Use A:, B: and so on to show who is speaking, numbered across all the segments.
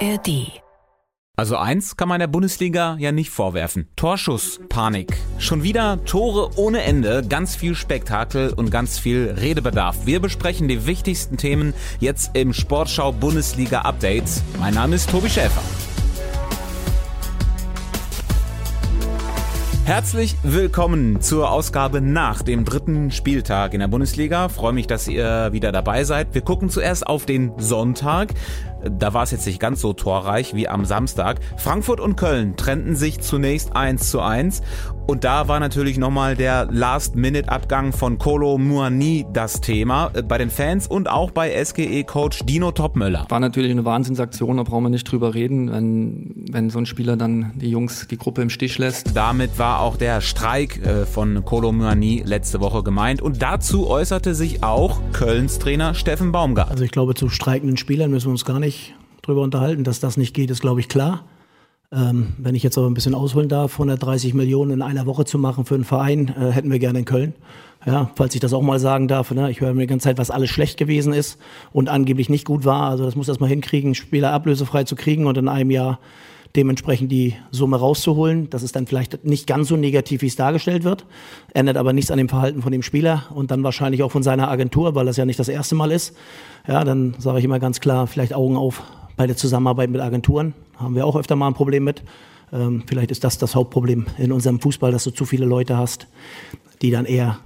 A: ARD.
B: Also eins kann man der Bundesliga ja nicht vorwerfen. Torschusspanik. Schon wieder Tore ohne Ende, ganz viel Spektakel und ganz viel Redebedarf. Wir besprechen die wichtigsten Themen jetzt im Sportschau Bundesliga Update. Mein Name ist Tobi Schäfer. Herzlich willkommen zur Ausgabe nach dem dritten Spieltag in der Bundesliga. Freue mich, dass ihr wieder dabei seid. Wir gucken zuerst auf den Sonntag. Da war es jetzt nicht ganz so torreich wie am Samstag. Frankfurt und Köln trennten sich zunächst 1 zu 1. Und da war natürlich nochmal der Last-Minute-Abgang von Kolo Muani das Thema. Äh, bei den Fans und auch bei SGE-Coach Dino Topmöller.
C: War natürlich eine Wahnsinnsaktion, da brauchen wir nicht drüber reden, wenn, wenn so ein Spieler dann die Jungs, die Gruppe im Stich lässt.
B: Damit war auch der Streik äh, von Kolo Muani letzte Woche gemeint. Und dazu äußerte sich auch Kölns Trainer Steffen Baumgart.
D: Also ich glaube, zu streikenden Spielern müssen wir uns gar nicht drüber unterhalten. Dass das nicht geht, ist, glaube ich, klar. Ähm, wenn ich jetzt aber ein bisschen ausholen darf, 130 Millionen in einer Woche zu machen für einen Verein, äh, hätten wir gerne in Köln. Ja, falls ich das auch mal sagen darf. Ne? Ich höre mir die ganze Zeit, was alles schlecht gewesen ist und angeblich nicht gut war. Also das muss erst mal hinkriegen, Spieler ablösefrei zu kriegen und in einem Jahr dementsprechend die Summe rauszuholen. Das ist dann vielleicht nicht ganz so negativ, wie es dargestellt wird, ändert aber nichts an dem Verhalten von dem Spieler und dann wahrscheinlich auch von seiner Agentur, weil das ja nicht das erste Mal ist. Ja, dann sage ich immer ganz klar, vielleicht Augen auf bei der Zusammenarbeit mit Agenturen. Haben wir auch öfter mal ein Problem mit. Ähm, vielleicht ist das das Hauptproblem in unserem Fußball, dass du zu viele Leute hast, die dann eher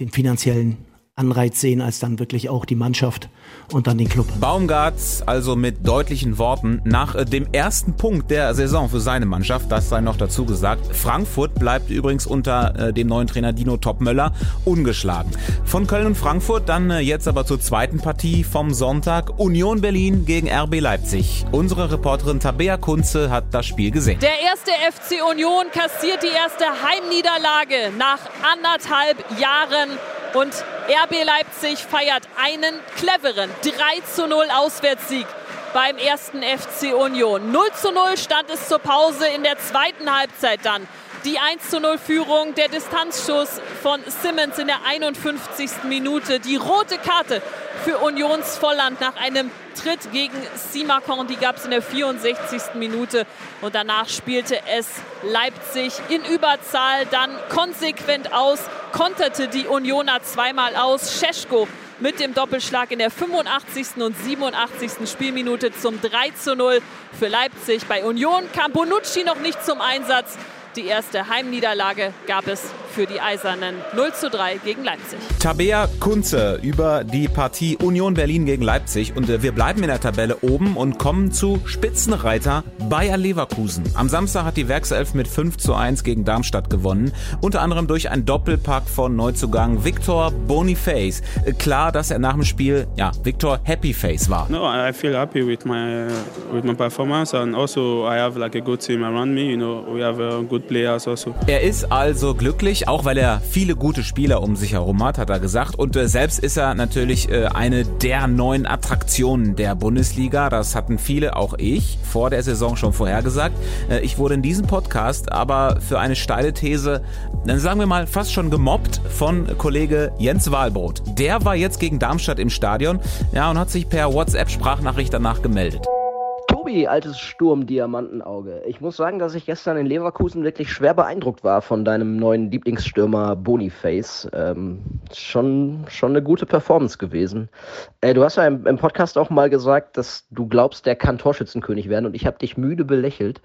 D: den finanziellen Anreiz sehen, als dann wirklich auch die Mannschaft und dann den Club.
B: Baumgart also mit deutlichen Worten nach äh, dem ersten Punkt der Saison für seine Mannschaft, das sei noch dazu gesagt. Frankfurt bleibt übrigens unter äh, dem neuen Trainer Dino Topmöller ungeschlagen. Von Köln und Frankfurt dann äh, jetzt aber zur zweiten Partie vom Sonntag. Union Berlin gegen RB Leipzig. Unsere Reporterin Tabea Kunze hat das Spiel gesehen.
E: Der erste FC Union kassiert die erste Heimniederlage nach anderthalb Jahren und RB Leipzig feiert einen cleveren 3 zu 0 Auswärtssieg beim ersten FC Union. 0 zu 0 stand es zur Pause in der zweiten Halbzeit dann. Die 1 zu 0 Führung, der Distanzschuss von Simmons in der 51. Minute, die rote Karte für Unions Volland nach einem Tritt gegen Simakon, die gab es in der 64. Minute und danach spielte es Leipzig in Überzahl dann konsequent aus, konterte die Unioner zweimal aus. Scheschko mit dem Doppelschlag in der 85. und 87. Spielminute zum 3 zu 0 für Leipzig. Bei Union kam Bonucci noch nicht zum Einsatz. Die erste Heimniederlage gab es für die Eisernen 0 zu 3 gegen Leipzig.
B: Tabea Kunze über die Partie Union Berlin gegen Leipzig. Und äh, wir bleiben in der Tabelle oben und kommen zu Spitzenreiter Bayer Leverkusen. Am Samstag hat die Werkself mit 5 zu 1 gegen Darmstadt gewonnen. Unter anderem durch einen Doppelpack von Neuzugang Victor Boniface. Äh, klar, dass er nach dem Spiel, ja, Victor Happy Face war.
F: No, I feel happy with my, with my performance and also I have like a good team around me. You know, we have a good players also.
B: Er ist also glücklich, auch weil er viele gute Spieler um sich herum hat, hat er gesagt. Und äh, selbst ist er natürlich äh, eine der neuen Attraktionen der Bundesliga. Das hatten viele, auch ich, vor der Saison schon vorhergesagt. Äh, ich wurde in diesem Podcast aber für eine steile These, dann sagen wir mal, fast schon gemobbt von Kollege Jens Wahlbrot. Der war jetzt gegen Darmstadt im Stadion ja, und hat sich per WhatsApp-Sprachnachricht danach gemeldet.
G: Tobi, altes Sturmdiamantenauge. Ich muss sagen, dass ich gestern in Leverkusen wirklich schwer beeindruckt war von deinem neuen Lieblingsstürmer Boniface. Ähm, schon, schon eine gute Performance gewesen. Äh, du hast ja im, im, Podcast auch mal gesagt, dass du glaubst, der kann Torschützenkönig werden und ich habe dich müde belächelt.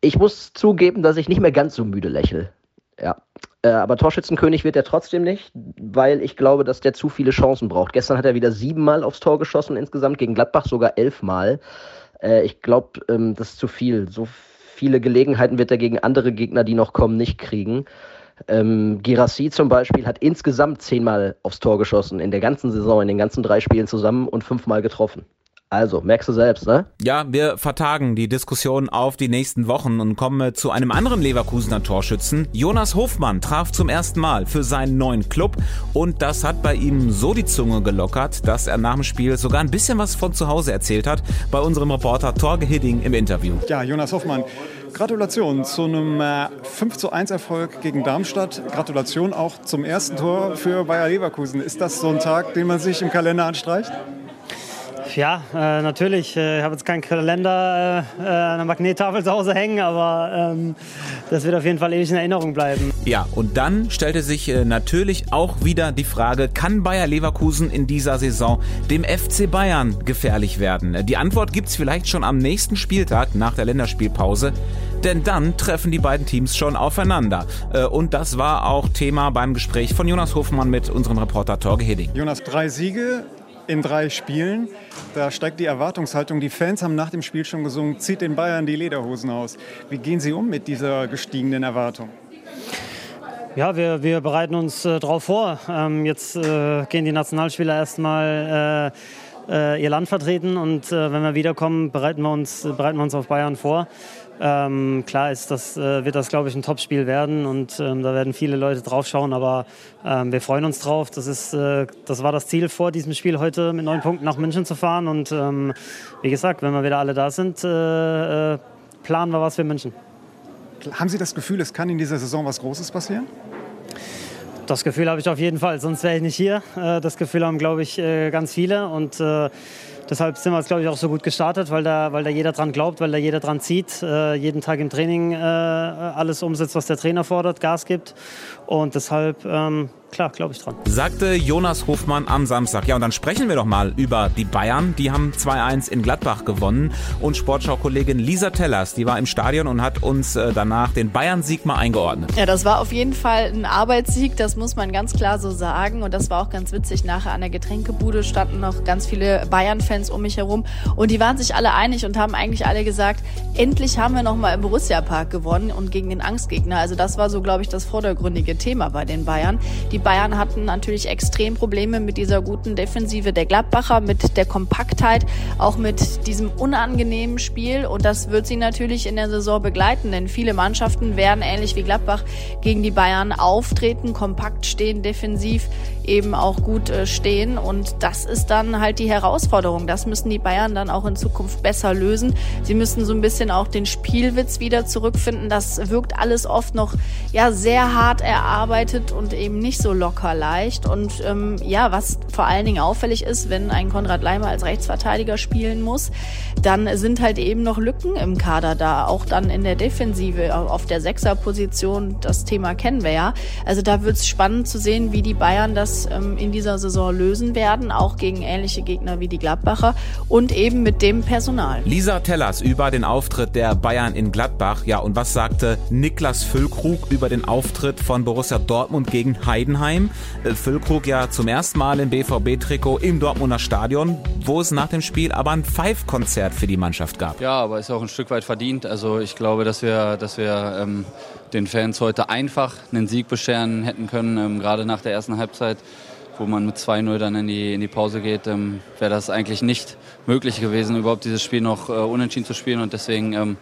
G: Ich muss zugeben, dass ich nicht mehr ganz so müde lächle. Ja. Äh, aber Torschützenkönig wird er trotzdem nicht, weil ich glaube, dass der zu viele Chancen braucht. Gestern hat er wieder siebenmal aufs Tor geschossen, insgesamt gegen Gladbach sogar elfmal. Äh, ich glaube, ähm, das ist zu viel. So viele Gelegenheiten wird er gegen andere Gegner, die noch kommen, nicht kriegen. Ähm, Girassi zum Beispiel hat insgesamt zehnmal aufs Tor geschossen in der ganzen Saison, in den ganzen drei Spielen zusammen und fünfmal getroffen. Also, merkst du selbst, ne?
B: Ja, wir vertagen die Diskussion auf die nächsten Wochen und kommen zu einem anderen Leverkusener Torschützen. Jonas Hofmann traf zum ersten Mal für seinen neuen Club und das hat bei ihm so die Zunge gelockert, dass er nach dem Spiel sogar ein bisschen was von zu Hause erzählt hat bei unserem Reporter Torge Hidding im Interview.
H: Ja, Jonas Hofmann, Gratulation zu einem 5 äh, zu 1 Erfolg gegen Darmstadt. Gratulation auch zum ersten Tor für Bayer Leverkusen. Ist das so ein Tag, den man sich im Kalender anstreicht?
A: Ja, äh, natürlich. Äh, ich habe jetzt keinen Kalender äh, äh, an der Magnettafel zu Hause hängen, aber ähm, das wird auf jeden Fall ewig in Erinnerung bleiben.
B: Ja, und dann stellte sich äh, natürlich auch wieder die Frage, kann Bayer Leverkusen in dieser Saison dem FC Bayern gefährlich werden? Die Antwort gibt es vielleicht schon am nächsten Spieltag nach der Länderspielpause, denn dann treffen die beiden Teams schon aufeinander. Äh, und das war auch Thema beim Gespräch von Jonas Hofmann mit unserem Reporter Torge Hidding.
H: Jonas, drei Siege, in drei Spielen. Da steigt die Erwartungshaltung. Die Fans haben nach dem Spiel schon gesungen, zieht den Bayern die Lederhosen aus. Wie gehen Sie um mit dieser gestiegenen Erwartung?
A: Ja, wir, wir bereiten uns äh, darauf vor. Ähm, jetzt äh, gehen die Nationalspieler erstmal äh, äh, ihr Land vertreten und äh, wenn wir wiederkommen, bereiten wir uns, bereiten wir uns auf Bayern vor. Ähm, klar ist das, äh, wird das, glaube ich, ein Topspiel werden und ähm, da werden viele Leute drauf schauen, aber ähm, wir freuen uns drauf. Das, ist, äh, das war das Ziel vor diesem Spiel heute mit neun Punkten nach München zu fahren und ähm, wie gesagt, wenn wir wieder alle da sind, äh, planen wir was für München.
H: Haben Sie das Gefühl, es kann in dieser Saison was Großes passieren?
A: Das Gefühl habe ich auf jeden Fall, sonst wäre ich nicht hier. Äh, das Gefühl haben, glaube ich, äh, ganz viele und Deshalb sind wir jetzt, glaube ich, auch so gut gestartet, weil da, weil da jeder dran glaubt, weil da jeder dran zieht, äh, jeden Tag im Training äh, alles umsetzt, was der Trainer fordert, Gas gibt. Und deshalb ähm, klar, glaube ich dran.
B: Sagte Jonas Hofmann am Samstag. Ja, und dann sprechen wir doch mal über die Bayern. Die haben 2-1 in Gladbach gewonnen. Und Sportschau-Kollegin Lisa Tellers, die war im Stadion und hat uns äh, danach den Bayern-Sieg mal eingeordnet.
I: Ja, das war auf jeden Fall ein Arbeitssieg, das muss man ganz klar so sagen. Und das war auch ganz witzig. Nachher an der Getränkebude standen noch ganz viele Bayern-Fans um mich herum. Und die waren sich alle einig und haben eigentlich alle gesagt, endlich haben wir noch mal im Borussia-Park gewonnen und gegen den Angstgegner. Also das war so, glaube ich, das vordergründige Thema bei den Bayern. Die Bayern hatten natürlich extrem Probleme mit dieser guten Defensive der Gladbacher, mit der Kompaktheit, auch mit diesem unangenehmen Spiel. Und das wird sie natürlich in der Saison begleiten, denn viele Mannschaften werden ähnlich wie Gladbach gegen die Bayern auftreten, kompakt stehen, defensiv eben auch gut äh, stehen. Und das ist dann halt die Herausforderung. Das müssen die Bayern dann auch in Zukunft besser lösen. Sie müssen so ein bisschen auch den Spielwitz wieder zurückfinden. Das wirkt alles oft noch ja sehr hart erarbeitet und eben nicht so locker leicht. Und ähm, ja, was vor allen Dingen auffällig ist, wenn ein Konrad Leimer als Rechtsverteidiger spielen muss, dann sind halt eben noch Lücken im Kader da, auch dann in der Defensive auf der Sechserposition. Das Thema kennen wir ja. Also da wird es spannend zu sehen, wie die Bayern das ähm, in dieser Saison lösen werden, auch gegen ähnliche Gegner wie die Gladbacher und eben mit dem Personal.
B: Lisa Tellers über den Auftritt der Bayern in Gladbach. Ja, und was sagte Niklas Füllkrug über den Auftritt von Borussia Dortmund gegen Heidenheim? Äh, Füllkrug ja zum ersten Mal im BVB-Trikot im Dortmunder Stadion, wo es nach dem Spiel aber ein Five-Konzert für die Mannschaft gab.
J: Ja, aber ist auch ein Stück weit verdient. Also ich glaube, dass wir, dass wir ähm, den Fans heute einfach einen Sieg bescheren hätten können, ähm, gerade nach der ersten Halbzeit wo man mit 2-0 dann in die, in die Pause geht, ähm, wäre das eigentlich nicht möglich gewesen, überhaupt dieses Spiel noch äh, unentschieden zu spielen. Und deswegen ähm,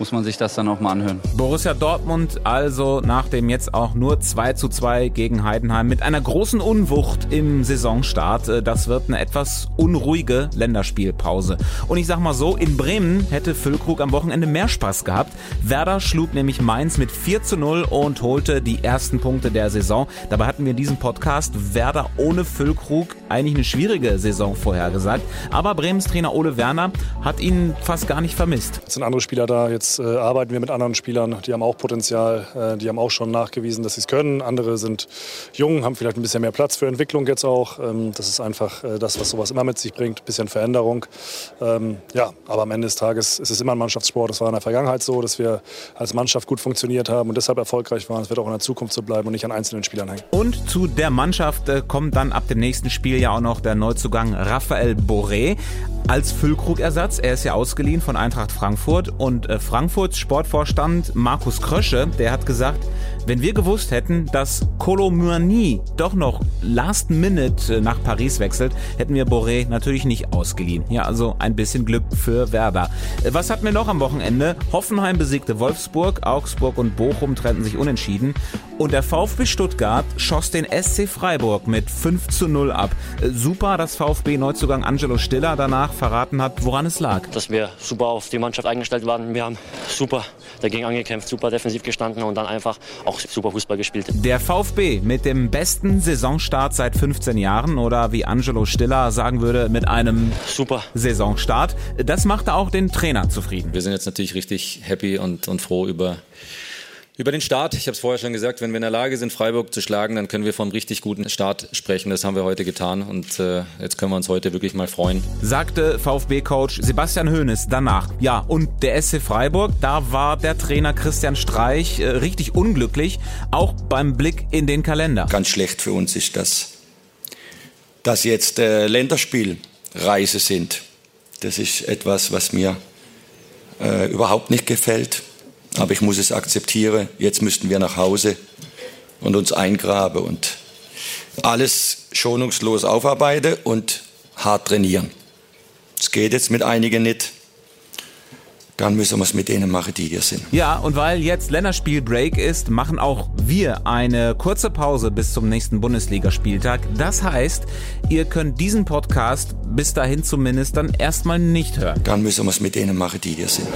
J: muss man sich das dann auch mal anhören.
B: Borussia Dortmund also nach dem jetzt auch nur 2 zu 2 gegen Heidenheim mit einer großen Unwucht im Saisonstart. Äh, das wird eine etwas unruhige Länderspielpause. Und ich sag mal so, in Bremen hätte Füllkrug am Wochenende mehr Spaß gehabt. Werder schlug nämlich Mainz mit 4 zu 0 und holte die ersten Punkte der Saison. Dabei hatten wir in diesem Podcast Werder ohne Füllkrug eigentlich eine schwierige Saison vorhergesagt. Aber Bremens Trainer Ole Werner hat ihn fast gar nicht vermisst.
K: Es sind andere Spieler da, jetzt Jetzt äh, arbeiten wir mit anderen Spielern, die haben auch Potenzial, äh, die haben auch schon nachgewiesen, dass sie es können. Andere sind jung, haben vielleicht ein bisschen mehr Platz für Entwicklung jetzt auch. Ähm, das ist einfach äh, das, was sowas immer mit sich bringt, ein bisschen Veränderung. Ähm, ja, aber am Ende des Tages ist es immer ein Mannschaftssport. Das war in der Vergangenheit so, dass wir als Mannschaft gut funktioniert haben und deshalb erfolgreich waren. Es wird auch in der Zukunft so bleiben und nicht an einzelnen Spielern hängen.
B: Und zu der Mannschaft äh, kommt dann ab dem nächsten Spiel ja auch noch der Neuzugang Raphael Boré als Füllkrugersatz. Er ist ja ausgeliehen von Eintracht Frankfurt und äh, Frankfurts Sportvorstand Markus Krösche, der hat gesagt, wenn wir gewusst hätten, dass Colomurni doch noch last minute äh, nach Paris wechselt, hätten wir Boré natürlich nicht ausgeliehen. Ja, also ein bisschen Glück für Werder. Äh, was hatten wir noch am Wochenende? Hoffenheim besiegte Wolfsburg, Augsburg und Bochum trennten sich unentschieden und der VfB Stuttgart schoss den SC Freiburg mit 5 zu 0 ab. Super, dass VfB Neuzugang Angelo Stiller danach verraten hat, woran es lag.
L: Dass wir super auf die Mannschaft eingestellt waren. Wir haben super dagegen angekämpft, super defensiv gestanden und dann einfach auch super Fußball gespielt.
B: Der VfB mit dem besten Saisonstart seit 15 Jahren oder wie Angelo Stiller sagen würde, mit einem
L: super
B: Saisonstart. Das machte auch den Trainer zufrieden.
M: Wir sind jetzt natürlich richtig happy und, und froh über über den Start, ich habe es vorher schon gesagt, wenn wir in der Lage sind, Freiburg zu schlagen, dann können wir vom richtig guten Start sprechen. Das haben wir heute getan und äh, jetzt können wir uns heute wirklich mal freuen.
B: Sagte VfB-Coach Sebastian Hoeneß danach. Ja, und der SC Freiburg, da war der Trainer Christian Streich äh, richtig unglücklich, auch beim Blick in den Kalender.
N: Ganz schlecht für uns ist das, dass jetzt äh, Länderspielreise sind. Das ist etwas, was mir äh, überhaupt nicht gefällt. Aber ich muss es akzeptieren. Jetzt müssten wir nach Hause und uns eingraben und alles schonungslos aufarbeiten und hart trainieren. Es geht jetzt mit einigen nicht. Dann müssen wir es mit denen machen, die hier sind.
B: Ja, und weil jetzt Länderspielbreak ist, machen auch wir eine kurze Pause bis zum nächsten Bundesligaspieltag. Das heißt, ihr könnt diesen Podcast bis dahin zumindest dann erstmal nicht hören.
N: Dann müssen wir es mit denen machen, die hier sind.